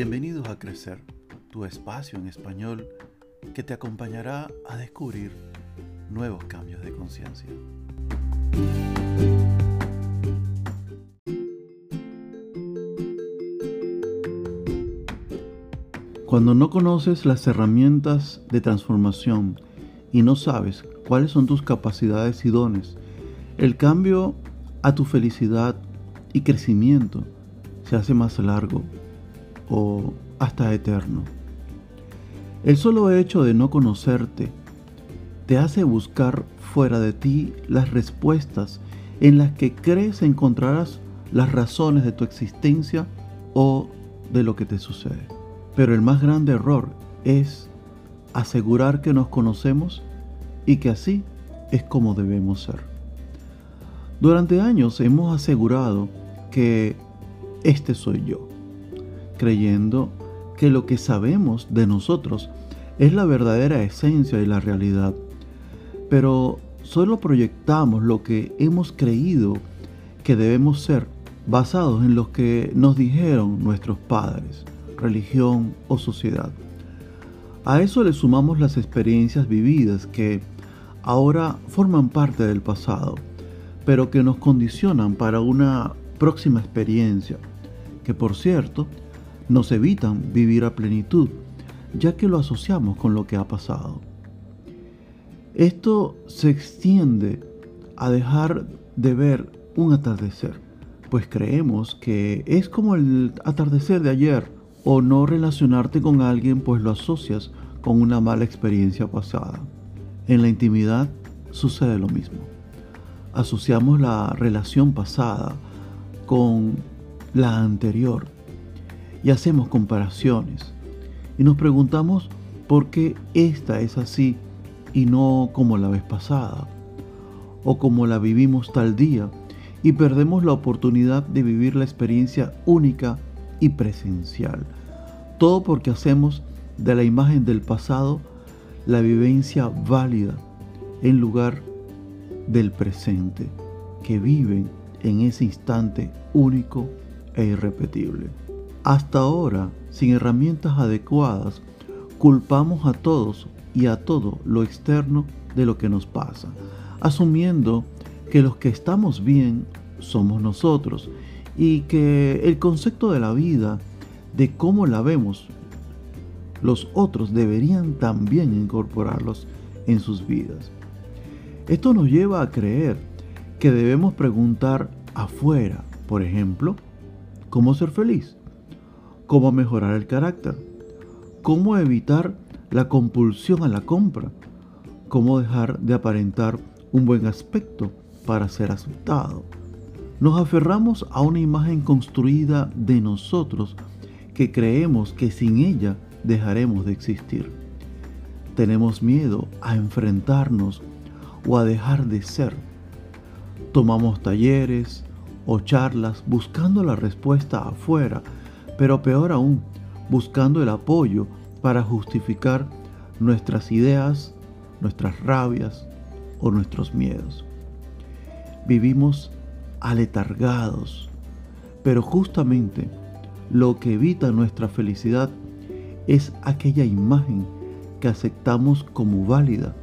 Bienvenidos a Crecer, tu espacio en español que te acompañará a descubrir nuevos cambios de conciencia. Cuando no conoces las herramientas de transformación y no sabes cuáles son tus capacidades y dones, el cambio a tu felicidad y crecimiento se hace más largo o hasta eterno. El solo hecho de no conocerte te hace buscar fuera de ti las respuestas en las que crees encontrarás las razones de tu existencia o de lo que te sucede. Pero el más grande error es asegurar que nos conocemos y que así es como debemos ser. Durante años hemos asegurado que este soy yo, creyendo que lo que sabemos de nosotros es la verdadera esencia y la realidad. Pero solo proyectamos lo que hemos creído que debemos ser basados en lo que nos dijeron nuestros padres, religión o sociedad. A eso le sumamos las experiencias vividas que ahora forman parte del pasado, pero que nos condicionan para una próxima experiencia, que por cierto, nos evitan vivir a plenitud, ya que lo asociamos con lo que ha pasado. Esto se extiende a dejar de ver un atardecer, pues creemos que es como el atardecer de ayer, o no relacionarte con alguien pues lo asocias con una mala experiencia pasada. En la intimidad sucede lo mismo. Asociamos la relación pasada con la anterior y hacemos comparaciones y nos preguntamos por qué esta es así y no como la vez pasada o como la vivimos tal día y perdemos la oportunidad de vivir la experiencia única y presencial. Todo porque hacemos de la imagen del pasado la vivencia válida en lugar del presente que viven en ese instante único e irrepetible. Hasta ahora, sin herramientas adecuadas, culpamos a todos y a todo lo externo de lo que nos pasa, asumiendo que los que estamos bien somos nosotros y que el concepto de la vida, de cómo la vemos, los otros deberían también incorporarlos en sus vidas. Esto nos lleva a creer que debemos preguntar afuera, por ejemplo, ¿cómo ser feliz? ¿Cómo mejorar el carácter? ¿Cómo evitar la compulsión a la compra? ¿Cómo dejar de aparentar un buen aspecto para ser aceptado? Nos aferramos a una imagen construida de nosotros que creemos que sin ella dejaremos de existir. Tenemos miedo a enfrentarnos o a dejar de ser. Tomamos talleres o charlas buscando la respuesta afuera, pero peor aún, buscando el apoyo para justificar nuestras ideas, nuestras rabias o nuestros miedos. Vivimos aletargados, pero justamente lo que evita nuestra felicidad es aquella imagen que aceptamos como válida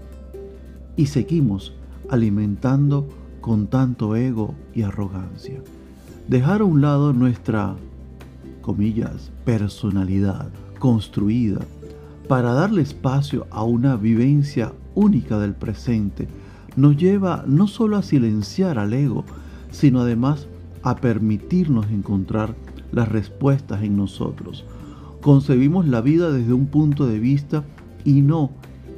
y seguimos alimentando con tanto ego y arrogancia. Dejar a un lado nuestra, comillas, personalidad construida para darle espacio a una vivencia única del presente nos lleva no solo a silenciar al ego, sino además a permitirnos encontrar las respuestas en nosotros. Concebimos la vida desde un punto de vista y no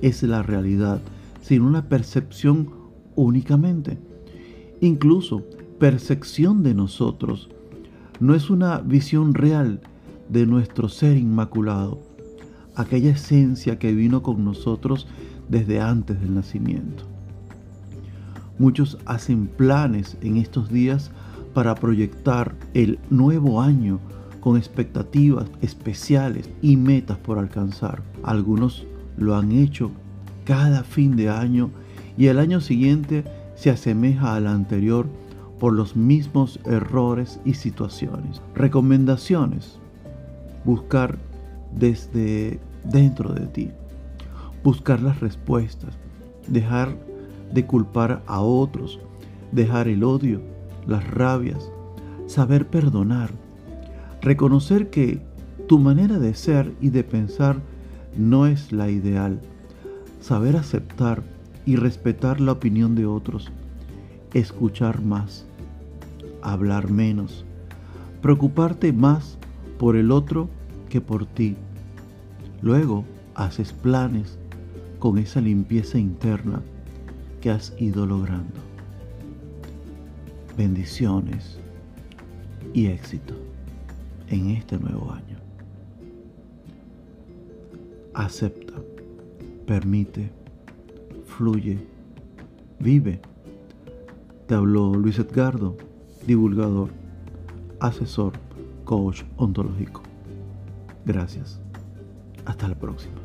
es la realidad sino una percepción únicamente. Incluso percepción de nosotros no es una visión real de nuestro ser inmaculado, aquella esencia que vino con nosotros desde antes del nacimiento. Muchos hacen planes en estos días para proyectar el nuevo año con expectativas especiales y metas por alcanzar. Algunos lo han hecho cada fin de año y el año siguiente se asemeja al anterior por los mismos errores y situaciones. Recomendaciones. buscar desde dentro de ti, buscar las respuestas, dejar de culpar a otros, dejar el odio, las rabias, saber perdonar, reconocer que tu manera de ser y de pensar no es la ideal, saber aceptar y respetar la opinión de otros, escuchar más, hablar menos, preocuparte más por el otro que por ti. Luego haces planes con esa limpieza interna que has ido logrando. Bendiciones y éxito en este nuevo año. Acepta, permite, fluye, vive. Te habló Luis Edgardo, divulgador, asesor, coach ontológico. Gracias. Hasta la próxima.